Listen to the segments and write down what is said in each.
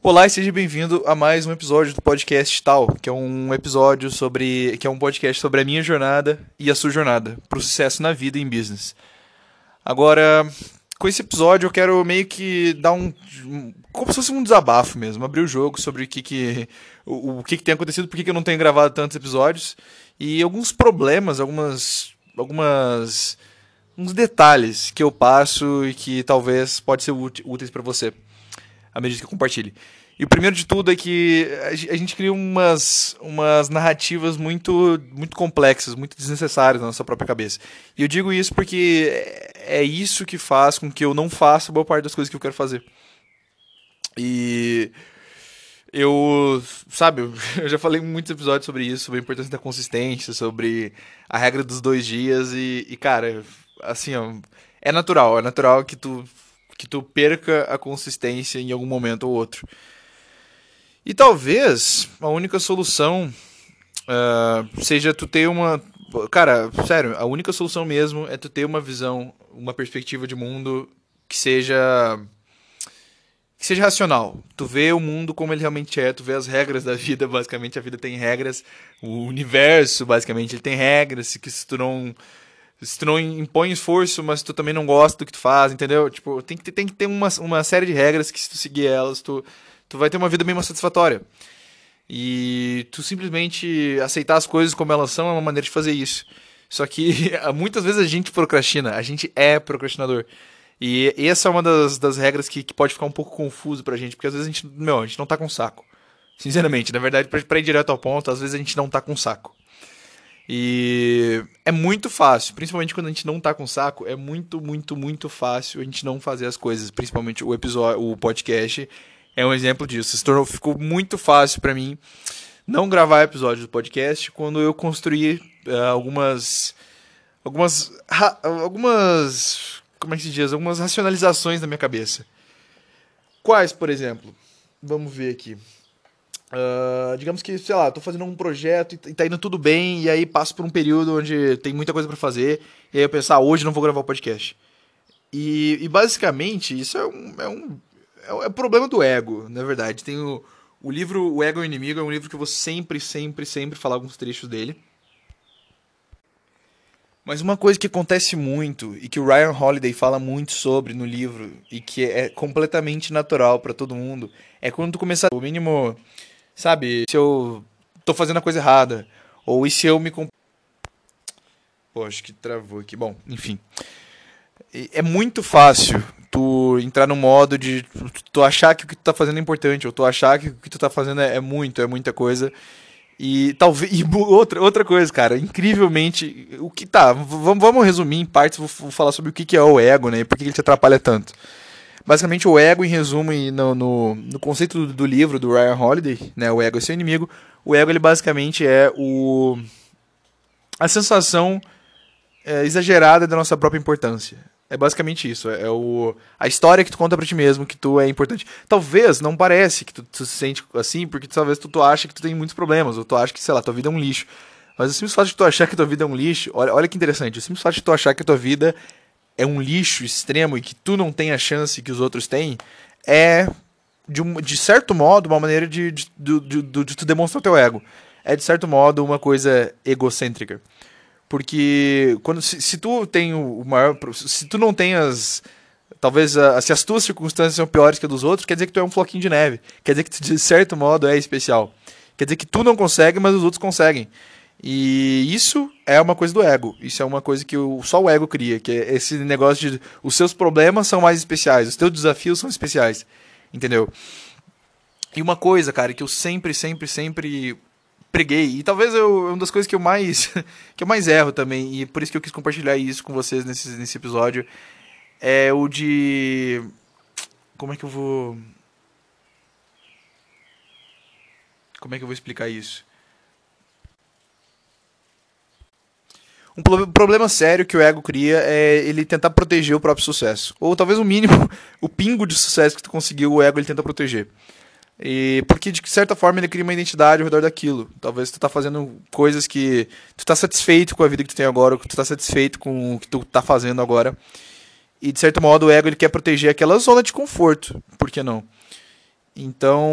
Olá e seja bem-vindo a mais um episódio do podcast Tal, que é um episódio sobre, que é um podcast sobre a minha jornada e a sua jornada para o sucesso na vida e em business. Agora, com esse episódio eu quero meio que dar um como se fosse um desabafo mesmo, abrir o jogo sobre o que que o, o que, que tem acontecido, por que, que eu não tenho gravado tantos episódios e alguns problemas, algumas algumas uns detalhes que eu passo e que talvez pode ser úteis para você à medida que eu compartilhe. E o primeiro de tudo é que a gente cria umas, umas narrativas muito, muito complexas, muito desnecessárias na nossa própria cabeça. E eu digo isso porque é isso que faz com que eu não faça boa parte das coisas que eu quero fazer. E eu, sabe, eu já falei muitos episódios sobre isso, sobre a importância da consistência, sobre a regra dos dois dias e, e cara, assim, ó, é natural, é natural que tu que tu perca a consistência em algum momento ou outro. E talvez a única solução uh, seja tu ter uma. Cara, sério, a única solução mesmo é tu ter uma visão, uma perspectiva de mundo que seja. que seja racional. Tu vê o mundo como ele realmente é, tu vê as regras da vida, basicamente a vida tem regras, o universo, basicamente, ele tem regras, que se tu não se tu não impõe esforço, mas tu também não gosta do que tu faz, entendeu? Tipo, tem que ter, tem que ter uma, uma série de regras que se tu seguir elas, tu, tu vai ter uma vida bem mais satisfatória. E tu simplesmente aceitar as coisas como elas são é uma maneira de fazer isso. Só que muitas vezes a gente procrastina, a gente é procrastinador. E essa é uma das, das regras que, que pode ficar um pouco confuso pra gente, porque às vezes a gente, meu, a gente não tá com saco. Sinceramente, na verdade, pra, pra ir direto ao ponto, às vezes a gente não tá com saco. E é muito fácil, principalmente quando a gente não tá com saco, é muito, muito, muito fácil a gente não fazer as coisas, principalmente o episódio, o podcast é um exemplo disso. Se tornou, ficou muito fácil para mim não gravar episódios do podcast quando eu construí uh, algumas algumas algumas como é que se diz, algumas racionalizações na minha cabeça. Quais, por exemplo? Vamos ver aqui. Uh, digamos que, sei lá, tô fazendo um projeto e tá indo tudo bem, e aí passo por um período onde tem muita coisa para fazer, e aí eu penso, ah, hoje não vou gravar o podcast. E, e basicamente, isso é um, é um. É é problema do ego, na verdade. Tem o, o livro O Ego é o Inimigo, é um livro que eu vou sempre, sempre, sempre falar alguns trechos dele. Mas uma coisa que acontece muito e que o Ryan Holiday fala muito sobre no livro e que é completamente natural para todo mundo é quando tu começar o mínimo sabe, se eu tô fazendo a coisa errada, ou e se eu me Pô, acho que travou aqui. Bom, enfim. É muito fácil tu entrar no modo de tu achar que o que tu tá fazendo é importante, ou tu achar que o que tu tá fazendo é, é muito, é muita coisa. E talvez. E outra, outra coisa, cara, incrivelmente. O que tá. Vamos, vamos resumir em partes, vou, vou falar sobre o que, que é o ego, né? E por que ele te atrapalha tanto. Basicamente, o ego, em resumo, no, no, no conceito do, do, livro do Ryan Holiday, né, o ego é seu inimigo, o ego ele basicamente é o a sensação é, exagerada da nossa própria importância. É basicamente isso. É, é, o, a história que tu conta pra ti mesmo que tu é importante. Talvez não parece que tu, tu se sente assim, porque talvez tu, tu acha que tu tem muitos problemas, ou tu acha que, sei lá, tua vida é um lixo. Mas o simples fato de tu achar que tua vida é um lixo, olha, olha que interessante, o simples fato de tu achar que tua vida é um lixo extremo e que tu não tem a chance que os outros têm, é, de, um, de certo modo, uma maneira de, de, de, de, tu demonstrar teu ego. É, de certo modo, uma coisa egocêntrica. Porque quando se, se tu tem o maior. Se tu não tem as. Talvez a, se as tuas circunstâncias são piores que a dos outros, quer dizer que tu é um floquinho de neve. Quer dizer que tu, de certo modo, é especial. Quer dizer que tu não consegue, mas os outros conseguem. E isso é uma coisa do ego. Isso é uma coisa que o, só o ego cria, que é esse negócio de os seus problemas são mais especiais, os teus desafios são especiais. Entendeu? E uma coisa, cara, que eu sempre, sempre, sempre preguei, e talvez eu, uma das coisas que eu mais que eu mais erro também, e por isso que eu quis compartilhar isso com vocês nesse, nesse episódio, é o de como é que eu vou como é que eu vou explicar isso? Um problema sério que o ego cria é ele tentar proteger o próprio sucesso. Ou talvez o mínimo, o pingo de sucesso que tu conseguiu, o ego ele tenta proteger. E porque de certa forma ele cria uma identidade ao redor daquilo. Talvez tu tá fazendo coisas que tu tá satisfeito com a vida que tu tem agora, que tu tá satisfeito com o que tu tá fazendo agora. E de certo modo o ego ele quer proteger aquela zona de conforto, por que não? Então,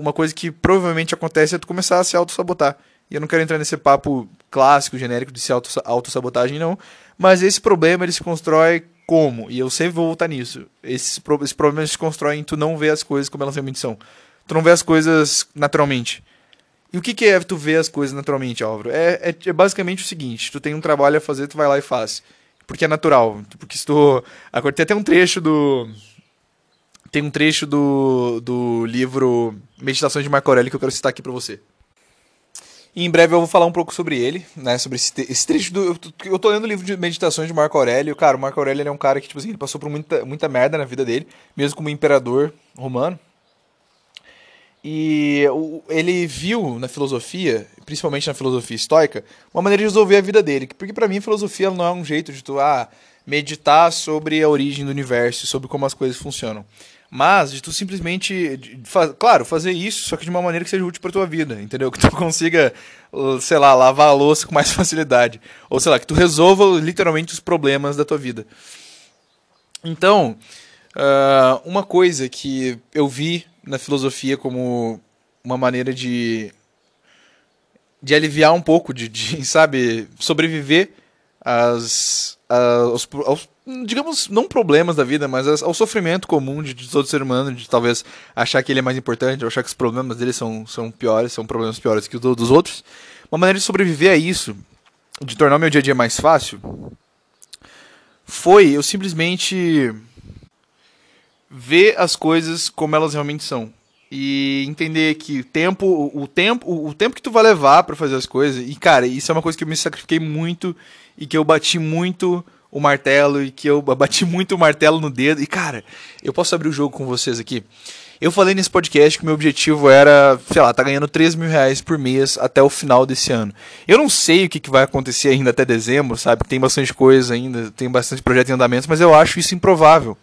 uma coisa que provavelmente acontece é tu começar a se auto-sabotar. E eu não quero entrar nesse papo clássico, genérico de se auto-sabotagem, não. Mas esse problema ele se constrói como? E eu sempre vou voltar nisso. Esse, esse problema se constrói em tu não ver as coisas como elas realmente são. Tu não vê as coisas naturalmente. E o que, que é tu ver as coisas naturalmente, Álvaro? É, é, é, basicamente o seguinte: tu tem um trabalho a fazer, tu vai lá e faz. Porque é natural. Porque se tu. Tem até um trecho do. Tem um trecho do, do livro Meditações de Marco Aurélio que eu quero citar aqui para você. E em breve eu vou falar um pouco sobre ele, né? Sobre esse, esse trecho do. Eu tô lendo o livro de meditações de Marco Aurélio. Cara, o Marco Aurélio é um cara que, tipo assim, ele passou por muita, muita merda na vida dele, mesmo como imperador romano. E ele viu na filosofia, principalmente na filosofia estoica, uma maneira de resolver a vida dele. Porque para mim filosofia não é um jeito de tu ah, meditar sobre a origem do universo, sobre como as coisas funcionam. Mas de tu simplesmente, de, claro, fazer isso, só que de uma maneira que seja útil para tua vida, entendeu? Que tu consiga, sei lá, lavar a louça com mais facilidade, ou sei lá, que tu resolva literalmente os problemas da tua vida. Então, uh, uma coisa que eu vi na filosofia como uma maneira de de aliviar um pouco, de, de sabe, sobreviver às, aos, aos, digamos, não problemas da vida, mas ao sofrimento comum de, de todo ser humano, de talvez achar que ele é mais importante, achar que os problemas dele são, são piores, são problemas piores que os dos outros. Uma maneira de sobreviver a isso, de tornar o meu dia a dia mais fácil, foi eu simplesmente ver as coisas como elas realmente são e entender que tempo, o tempo, o tempo que tu vai levar para fazer as coisas. E cara, isso é uma coisa que eu me sacrifiquei muito e que eu bati muito o martelo e que eu bati muito o martelo no dedo. E cara, eu posso abrir o jogo com vocês aqui. Eu falei nesse podcast que meu objetivo era, sei lá, tá ganhando 3 mil reais por mês até o final desse ano. Eu não sei o que, que vai acontecer ainda até dezembro, sabe? Tem bastante coisa ainda, tem bastante projeto em andamento, mas eu acho isso improvável.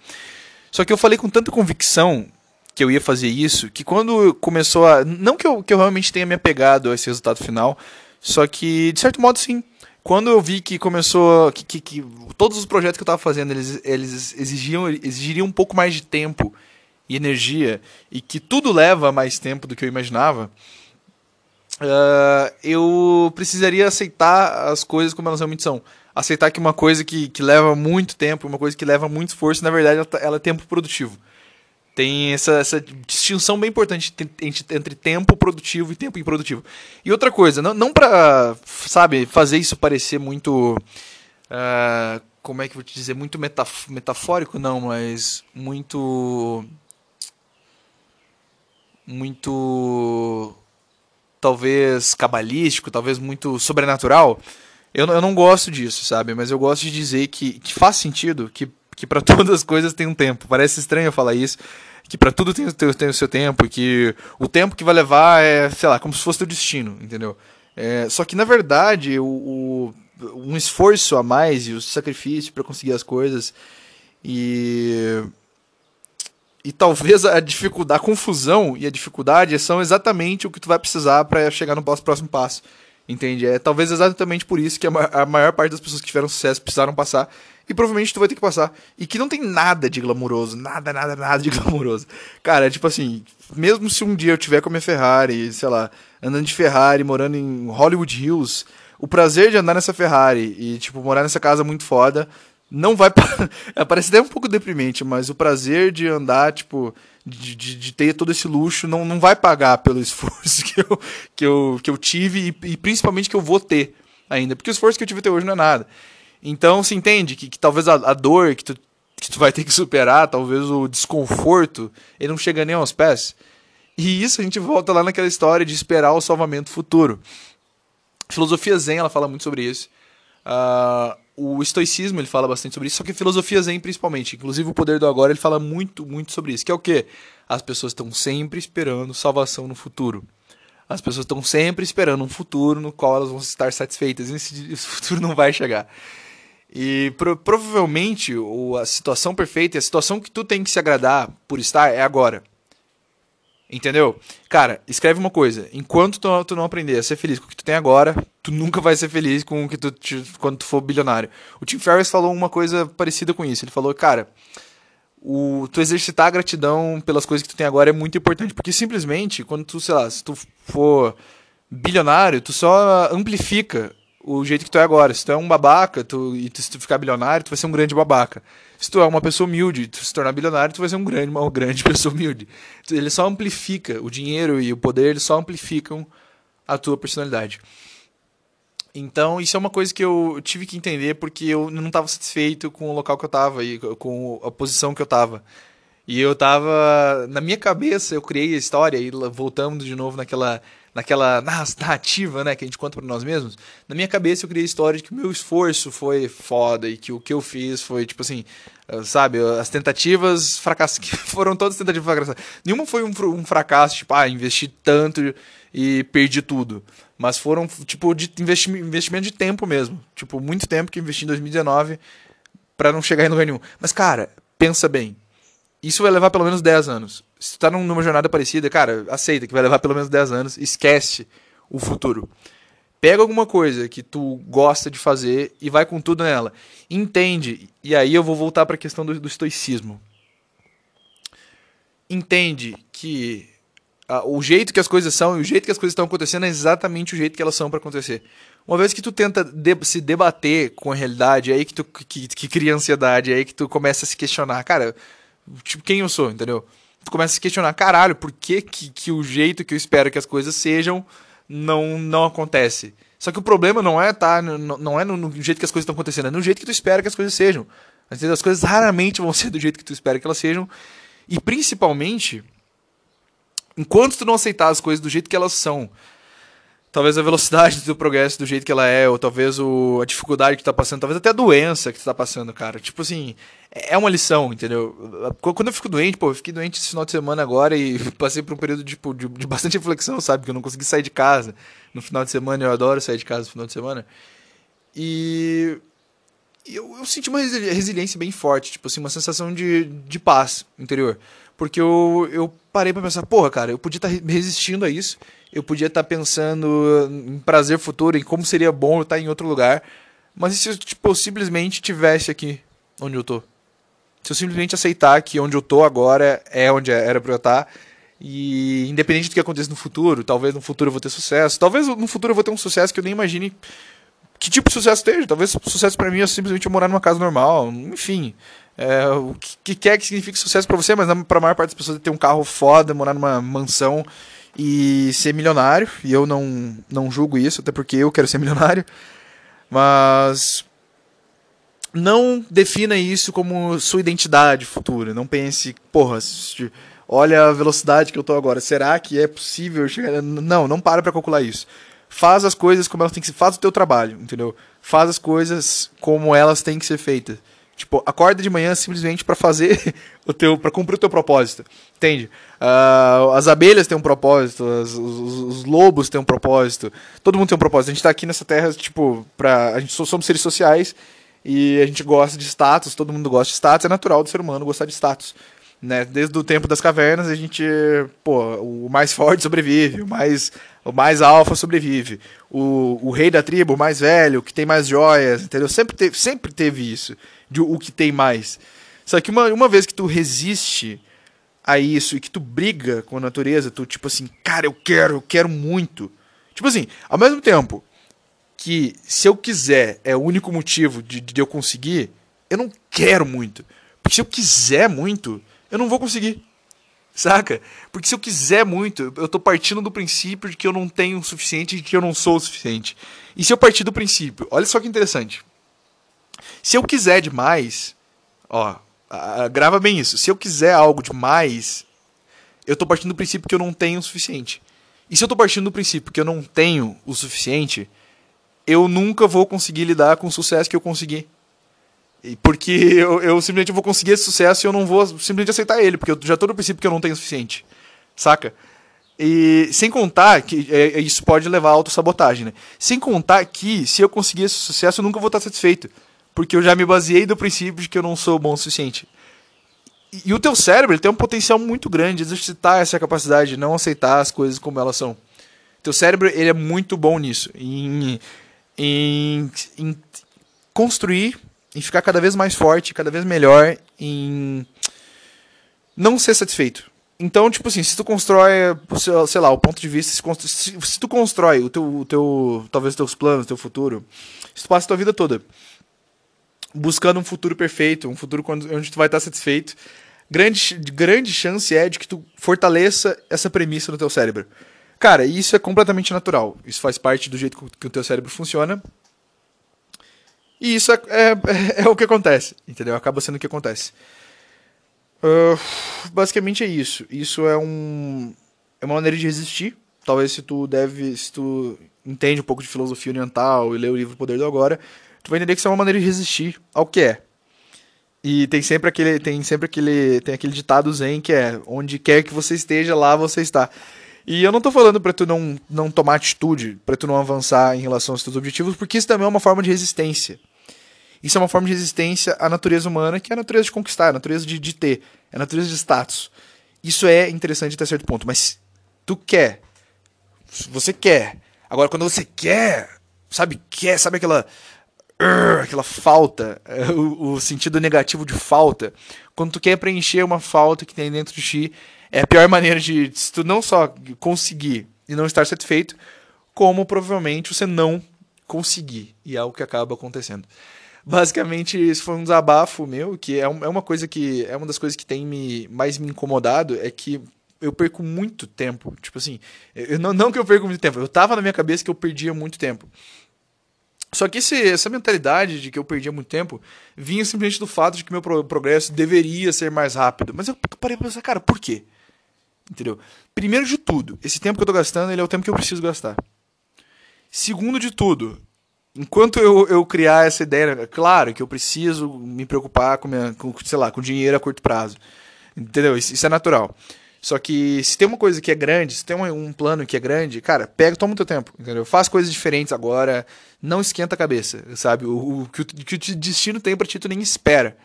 Só que eu falei com tanta convicção que eu ia fazer isso, que quando começou a. Não que eu, que eu realmente tenha me apegado a esse resultado final, só que, de certo modo, sim. Quando eu vi que começou. que, que, que todos os projetos que eu estava fazendo eles, eles exigiam, exigiriam um pouco mais de tempo e energia, e que tudo leva mais tempo do que eu imaginava, uh, eu precisaria aceitar as coisas como elas realmente são aceitar que uma coisa que, que leva muito tempo, uma coisa que leva muito esforço, na verdade ela, tá, ela é tempo produtivo. Tem essa, essa distinção bem importante entre tempo produtivo e tempo improdutivo. E outra coisa, não, não pra, sabe, fazer isso parecer muito. Uh, como é que eu vou te dizer? Muito metaf metafórico, não, mas muito. Muito. Talvez cabalístico, talvez muito sobrenatural. Eu, eu não gosto disso, sabe? Mas eu gosto de dizer que, que faz sentido que, que para todas as coisas tem um tempo. Parece estranho eu falar isso, que para tudo tem, tem, tem, o seu tempo, que o tempo que vai levar é, sei lá, como se fosse o destino, entendeu? É, só que na verdade, o, o, um esforço a mais e o sacrifício para conseguir as coisas e e talvez a dificuldade, a confusão e a dificuldade são exatamente o que tu vai precisar para chegar no próximo passo. Entende? É talvez exatamente por isso que a, a maior parte das pessoas que tiveram sucesso precisaram passar. E provavelmente tu vai ter que passar. E que não tem nada de glamuroso. Nada, nada, nada de glamuroso. Cara, é tipo assim, mesmo se um dia eu tiver com a minha Ferrari, sei lá, andando de Ferrari, morando em Hollywood Hills, o prazer de andar nessa Ferrari e, tipo, morar nessa casa muito foda, não vai. Parece até um pouco deprimente, mas o prazer de andar, tipo, de, de, de, ter todo esse luxo não, não vai pagar pelo esforço que eu, que eu, que eu tive e, e, principalmente que eu vou ter ainda. Porque o esforço que eu tive até hoje não é nada. Então se entende que, que talvez a, a, dor que tu, que tu vai ter que superar, talvez o desconforto, ele não chega nem aos pés. E isso a gente volta lá naquela história de esperar o salvamento futuro. Filosofia Zen ela fala muito sobre isso. Uh, o estoicismo ele fala bastante sobre isso, só que filosofia zen principalmente, inclusive o poder do agora, ele fala muito, muito sobre isso, que é o quê? As pessoas estão sempre esperando salvação no futuro. As pessoas estão sempre esperando um futuro no qual elas vão estar satisfeitas, e esse, esse futuro não vai chegar. E pro, provavelmente o, a situação perfeita, a situação que tu tem que se agradar por estar é agora. Entendeu? Cara, escreve uma coisa. Enquanto tu, tu, não aprender a ser feliz com o que tu tem agora, tu nunca vai ser feliz com o que tu quando tu for bilionário. O Tim Ferriss falou uma coisa parecida com isso. Ele falou, cara, o tu exercitar a gratidão pelas coisas que tu tem agora é muito importante, porque simplesmente quando tu, sei lá, se tu for bilionário, tu só amplifica o jeito que tu é agora. Se tu é um babaca, tu, e tu, se tu ficar bilionário, tu vai ser um grande babaca. Se tu é uma pessoa humilde, tu se tornar bilionário, tu vai ser um grande, uma grande pessoa humilde. Ele só amplifica o dinheiro e o poder, eles só amplificam a tua personalidade. Então, isso é uma coisa que eu tive que entender porque eu não estava satisfeito com o local que eu estava e com a posição que eu estava. E eu estava na minha cabeça, eu criei a história e voltamos de novo naquela naquela narrativa, né, que a gente conta para nós mesmos. Na minha cabeça eu criei a história de que o meu esforço foi foda e que o que eu fiz foi tipo assim, ah, sabe, as tentativas fracassas que foram todas tentativas fracassadas. Nenhuma foi um, um fracasso, tipo, ah, investi tanto e perdi tudo. Mas foram, tipo, de investimento de tempo mesmo. Tipo, muito tempo que investi em 2019 para não chegar em lugar nenhum. Mas, cara, pensa bem. Isso vai levar pelo menos 10 anos. Se tu tá numa jornada parecida, cara, aceita que vai levar pelo menos 10 anos. Esquece o futuro. Pega alguma coisa que tu gosta de fazer e vai com tudo nela. Entende. E aí eu vou voltar para a questão do, do estoicismo. Entende que o jeito que as coisas são e o jeito que as coisas estão acontecendo é exatamente o jeito que elas são para acontecer. Uma vez que tu tenta de se debater com a realidade, é aí que tu que, que cria ansiedade, é aí que tu começa a se questionar, cara, tipo, quem eu sou, entendeu? Tu começa a se questionar, caralho, por que, que, que o jeito que eu espero que as coisas sejam não, não acontece? Só que o problema não é tá, não, não é no, no jeito que as coisas estão acontecendo, é no jeito que tu espera que as coisas sejam. As coisas raramente vão ser do jeito que tu espera que elas sejam. E principalmente, enquanto tu não aceitar as coisas do jeito que elas são, talvez a velocidade do progresso do jeito que ela é, ou talvez o, a dificuldade que tá passando, talvez até a doença que tu tá passando, cara. Tipo assim, é uma lição, entendeu? Quando eu fico doente, pô, eu fiquei doente esse final de semana agora e passei por um período tipo, de, de bastante reflexão, sabe? Que eu não consegui sair de casa no final de semana, eu adoro sair de casa no final de semana. E eu, eu senti uma resiliência bem forte, tipo assim, uma sensação de, de paz interior. Porque eu, eu parei pra pensar, porra, cara, eu podia estar tá resistindo a isso, eu podia estar tá pensando em prazer futuro, em como seria bom eu estar tá em outro lugar, mas e se eu tipo, simplesmente tivesse aqui onde eu tô? Se eu simplesmente aceitar que onde eu tô agora é onde era pra eu estar, e independente do que aconteça no futuro, talvez no futuro eu vou ter sucesso, talvez no futuro eu vou ter um sucesso que eu nem imagine que tipo de sucesso esteja. Talvez sucesso para mim é simplesmente morar numa casa normal, enfim. É, o que quer que signifique sucesso para você, mas para a maior parte das pessoas é ter um carro foda, morar numa mansão e ser milionário. E eu não, não julgo isso, até porque eu quero ser milionário. Mas não defina isso como sua identidade futura. Não pense, porra, olha a velocidade que eu tô agora. Será que é possível chegar? Não, não para para calcular isso. Faz as coisas como elas têm que ser. Faz o teu trabalho, entendeu? Faz as coisas como elas têm que ser feitas. Tipo, acorda de manhã simplesmente para fazer o teu, para cumprir o teu propósito, entende? Uh, as abelhas têm um propósito, as, os, os, lobos têm um propósito, todo mundo tem um propósito. A gente tá aqui nessa terra, tipo, pra, a gente somos seres sociais e a gente gosta de status, todo mundo gosta de status, é natural do ser humano gostar de status. Né? Desde o tempo das cavernas, a gente, pô, o mais forte sobrevive, o mais, o mais alfa sobrevive, o, o rei da tribo, o mais velho, que tem mais joias, entendeu? Sempre teve, sempre teve isso de o que tem mais. Só que uma, uma vez que tu resiste a isso e que tu briga com a natureza, tu tipo assim, cara, eu quero, eu quero muito. Tipo assim, ao mesmo tempo que se eu quiser é o único motivo de, de eu conseguir, eu não quero muito. Porque se eu quiser muito, eu não vou conseguir. Saca? Porque se eu quiser muito, eu tô partindo do princípio de que eu não tenho o suficiente e que eu não sou o suficiente. E se eu partir do princípio, olha só que interessante. Se eu quiser demais, ó, grava bem isso. Se eu quiser algo demais, eu tô partindo do princípio que eu não tenho o suficiente. E se eu tô partindo do princípio que eu não tenho o suficiente, eu nunca vou conseguir lidar com o sucesso que eu consegui. Porque eu, eu simplesmente vou conseguir esse sucesso e eu não vou simplesmente aceitar ele, porque eu já tô no princípio que eu não tenho o suficiente. Saca? E sem contar que é, isso pode levar a autossabotagem, né? Sem contar que se eu conseguir esse sucesso, eu nunca vou estar satisfeito porque eu já me baseei do princípio de que eu não sou bom o suficiente. E, e o teu cérebro ele tem um potencial muito grande de exercitar essa capacidade de não aceitar as coisas como elas são. Teu cérebro ele é muito bom nisso, em, em, em construir, em ficar cada vez mais forte, cada vez melhor, em não ser satisfeito. Então, tipo assim, se tu constrói, sei lá, o ponto de vista, se, se, se tu constrói o teu, o teu, talvez os teus planos, o teu futuro, se tu passa a tua vida toda buscando um futuro perfeito, um futuro onde tu vai estar satisfeito, grande, grande chance é de que tu fortaleça essa premissa no teu cérebro. Cara, isso é completamente natural. Isso faz parte do jeito que o teu cérebro funciona. E isso é, é, é o que acontece, entendeu? Acaba sendo o que acontece. Uh, basicamente é isso. Isso é um é uma maneira de resistir. Talvez se tu deve, se tu entende um pouco de filosofia oriental e lê o livro Poder do Agora, tu vai entender que isso é uma maneira de resistir ao que é. E tem sempre aquele tem sempre aquele tem aquele ditado zen que é onde quer que você esteja, lá você está. E eu não tô falando para tu não, não tomar atitude, para tu não avançar em relação aos teus objetivos, porque isso também é uma forma de resistência. Isso é uma forma de resistência à natureza humana, que é a natureza de conquistar, a natureza de, de ter, é a natureza de status. Isso é interessante até certo ponto, mas tu quer. Você quer. Agora, quando você quer, sabe, quer, sabe aquela. Uh, aquela falta, uh, o, o, sentido negativo de falta. Quando tu quer preencher uma falta que tem dentro de ti, é a pior maneira de, tu não só conseguir e não estar satisfeito, como provavelmente você não conseguir. E é o que acaba acontecendo basicamente isso foi um desabafo meu, que é, é uma coisa que é uma das coisas que tem me mais me incomodado é que eu perco muito tempo, tipo assim, eu, não, não que eu perco muito tempo, eu tava na minha cabeça que eu perdia muito tempo. Só que esse, essa mentalidade de que eu perdia muito tempo vinha simplesmente do fato de que meu progresso deveria ser mais rápido. Mas eu parei pra pensar, cara, por quê? Entendeu? Primeiro de tudo, esse tempo que eu tô gastando, ele é o tempo que eu preciso gastar. Segundo de tudo, enquanto eu, eu criar essa ideia, claro que eu preciso me preocupar com, minha, com, sei lá, com dinheiro a curto prazo. Entendeu? Isso, isso, é natural. Só que se tem uma coisa que é grande, se tem um, um plano que é grande, cara, pega, toma o teu tempo, entendeu? Faz coisas diferentes agora, não esquenta a cabeça, sabe? O, o que, o que o destino tem pra ti, tu nem espera.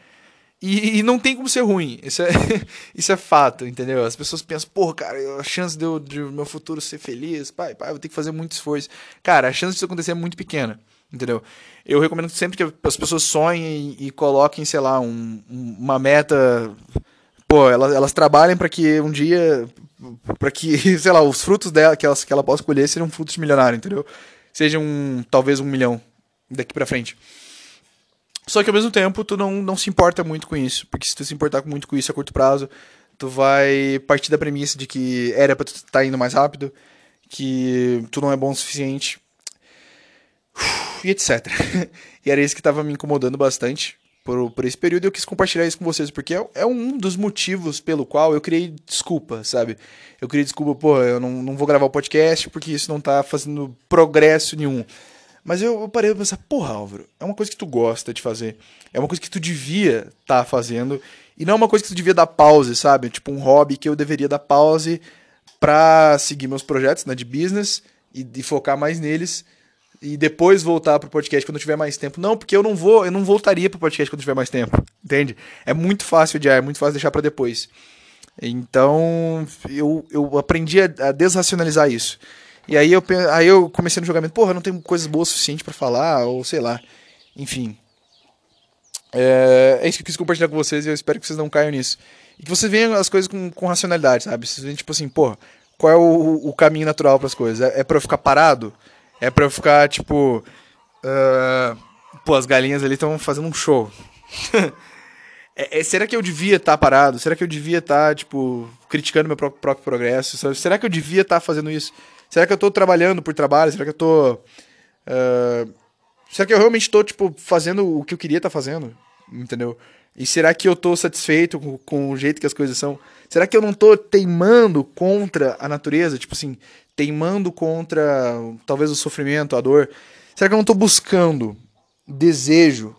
E, e, não tem como ser ruim. Isso é, isso é fato, entendeu? As pessoas pensam, porra, cara, a chance de, eu, de meu futuro ser feliz, pai, pai, eu vou ter que fazer muito esforço. Cara, a chance disso acontecer é muito pequena. Entendeu? Eu recomendo sempre que as pessoas sonhem e, coloquem, sei lá, um, uma meta. Pô, elas, elas trabalhem para que um dia. para que, sei lá, os frutos dela, que, elas, que ela possa colher sejam frutos milionários, entendeu? Sejam talvez um milhão daqui para frente. Só que ao mesmo tempo, tu não, não se importa muito com isso. Porque se tu se importar muito com isso a curto prazo, tu vai partir da premissa de que era pra tu estar tá indo mais rápido, que tu não é bom o suficiente e etc. e era isso que estava me incomodando bastante por, por esse período e eu quis compartilhar isso com vocês, porque é, é, um dos motivos pelo qual eu criei desculpa, sabe? Eu criei desculpa, pô, eu não, não vou gravar o podcast porque isso não tá fazendo progresso nenhum. Mas eu, parei pra pensar, porra, Álvaro, é uma coisa que tu gosta de fazer, é uma coisa que tu devia estar tá fazendo, e não é uma coisa que tu devia dar pause, sabe? Tipo um hobby que eu deveria dar pause pra seguir meus projetos né, de business e, e focar mais neles e depois voltar pro podcast quando tiver mais tempo. Não, porque eu não vou, eu não voltaria pro podcast quando tiver mais tempo, entende? É muito fácil de é muito fácil deixar para depois. Então, eu, eu aprendi a, a, desracionalizar isso. E aí eu, aí eu comecei no julgamento, porra, não tenho coisas boas o suficiente para falar, ou sei lá. Enfim. É, é, isso que eu quis compartilhar com vocês e eu espero que vocês não caiam nisso. E que vocês vejam as coisas com, com racionalidade, sabe? Vocês veem, tipo assim, porra, qual é o, o caminho natural para as coisas? É, é para eu ficar parado? É pra eu ficar, tipo. Uh, pô, as galinhas ali estão fazendo um show. é, é, será que eu devia estar tá parado? Será que eu devia estar, tá, tipo, criticando meu próprio, próprio progresso? Será que eu devia estar tá fazendo isso? Será que eu tô trabalhando por trabalho? Será que eu tô. Uh, será que eu realmente tô, tipo, fazendo o que eu queria estar fazendo? Entendeu? E será que eu tô satisfeito com, com, o jeito que as coisas são? Será que eu não tô teimando contra a natureza? Tipo assim, teimando contra talvez o sofrimento, a dor? Será que eu não estou buscando desejo,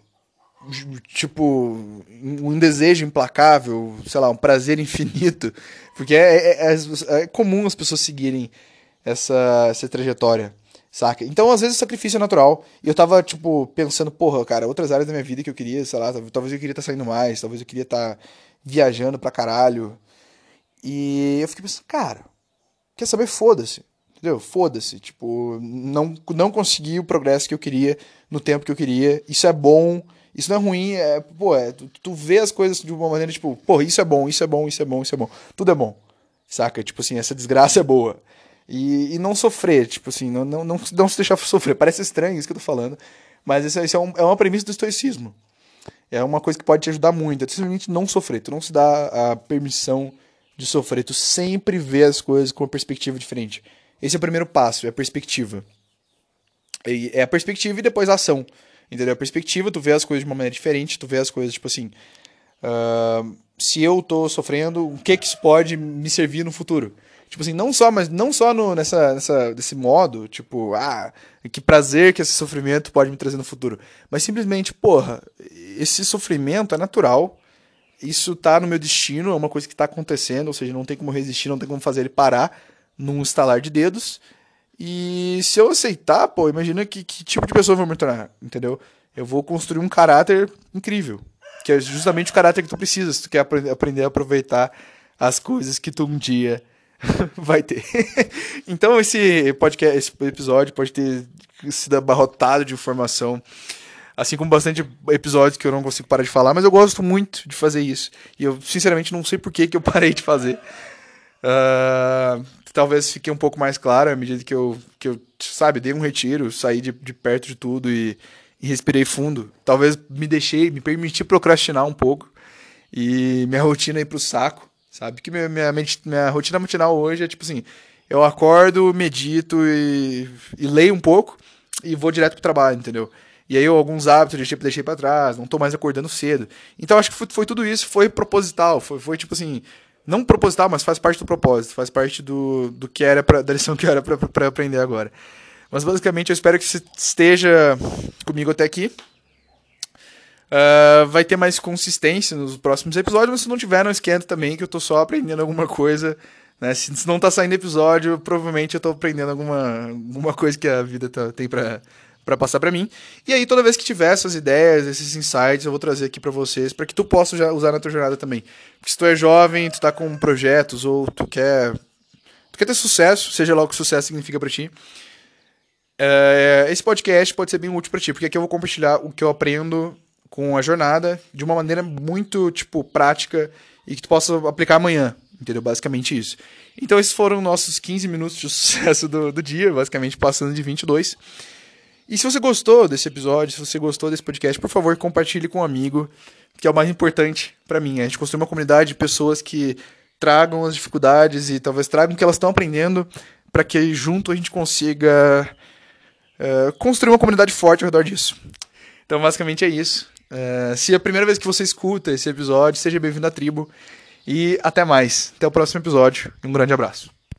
tipo, um desejo implacável, sei lá, um prazer infinito? Porque é, é, é, é comum as pessoas seguirem essa, essa trajetória, saca? Então, às vezes, o sacrifício é natural. E eu tava, tipo, pensando, porra, cara, outras áreas da minha vida que eu queria, sei lá, talvez eu queria estar tá saindo mais, talvez eu queria estar tá viajando pra caralho. E eu fiquei pensando, cara, quer saber? Foda-se. Entendeu? Foda-se. Tipo, não, não consegui o progresso que eu queria no tempo que eu queria. Isso é bom, isso não é ruim. É, pô, é, tu, tu vê as coisas de uma maneira tipo, pô, isso é bom, isso é bom, isso é bom, isso é bom. Tudo é bom. Saca? Tipo assim, essa desgraça é boa. E, e não sofrer, tipo assim, não, não, não, não se deixar sofrer. Parece estranho isso que eu tô falando, mas isso, isso é, um, é uma premissa do estoicismo. É uma coisa que pode te ajudar muito. É simplesmente não sofrer. Tu não se dá a permissão de sofrer. Tu sempre vê as coisas com uma perspectiva diferente. Esse é o primeiro passo, é a perspectiva. É a perspectiva e depois a ação. Entendeu? A perspectiva, tu vê as coisas de uma maneira diferente, tu vê as coisas, tipo assim. Uh, se eu tô sofrendo, o que que isso pode me servir no futuro? Tipo assim, não só, mas não só no, nessa, nessa, desse modo, tipo, ah, que prazer que esse sofrimento pode me trazer no futuro. Mas simplesmente, porra, esse sofrimento é natural, isso tá no meu destino, é uma coisa que tá acontecendo, ou seja, não tem como resistir, não tem como fazer ele parar num estalar de dedos. E se eu aceitar, pô, imagina que, que tipo de pessoa eu vou me tornar, entendeu? Eu vou construir um caráter incrível. Que é justamente o caráter que tu precisa, se tu quer aprender a aproveitar as coisas que tu um dia vai ter. então esse podcast, esse episódio pode ter sido abarrotado de informação. Assim como bastante episódios que eu não consigo parar de falar, mas eu gosto muito de fazer isso. E eu, sinceramente, não sei por que, que eu parei de fazer. Uh, talvez fique um pouco mais claro à medida que eu, que eu sabe, dei um retiro, saí de, de perto de tudo e, e respirei fundo. Talvez me deixei, me permiti procrastinar um pouco e minha rotina ir pro saco, sabe? Que minha, minha, minha rotina matinal hoje é tipo assim: eu acordo, medito e, e leio um pouco e vou direto pro trabalho, entendeu? E aí eu, alguns hábitos eu deixei, deixei para trás, não tô mais acordando cedo. Então acho que foi, foi tudo isso, foi proposital, foi, foi tipo assim, não proposital, mas faz parte do propósito, faz parte do, do que era pra, da lição que era para aprender agora. Mas basicamente eu espero que você esteja comigo até aqui. Uh, vai ter mais consistência nos próximos episódios, mas se não tiver, não esquenta também, que eu tô só aprendendo alguma coisa. Né? Se, se não tá saindo episódio, provavelmente eu tô aprendendo alguma, alguma coisa que a vida tá, tem para para passar para mim. E aí toda vez que tiver essas ideias, esses insights, eu vou trazer aqui para vocês, para que tu possa usar na tua jornada também. Porque se tu é jovem, tu tá com projetos ou tu quer tu quer ter sucesso, seja lá o que sucesso significa para ti. É, esse podcast pode ser bem útil para ti, porque aqui eu vou compartilhar o que eu aprendo com a jornada de uma maneira muito, tipo, prática e que tu possa aplicar amanhã, entendeu? Basicamente isso. Então esses foram nossos 15 minutos de sucesso do, do dia, basicamente passando de 22. E se você gostou desse episódio, se você gostou desse podcast, por favor, compartilhe com um amigo, que é o mais importante para mim. A gente construir uma comunidade de pessoas que tragam as dificuldades e talvez tragam o que elas estão aprendendo para que junto a gente consiga uh, construir uma comunidade forte ao redor disso. Então, basicamente é isso. Uh, se é a primeira vez que você escuta esse episódio, seja bem-vindo à tribo. E até mais. Até o próximo episódio. Um grande abraço.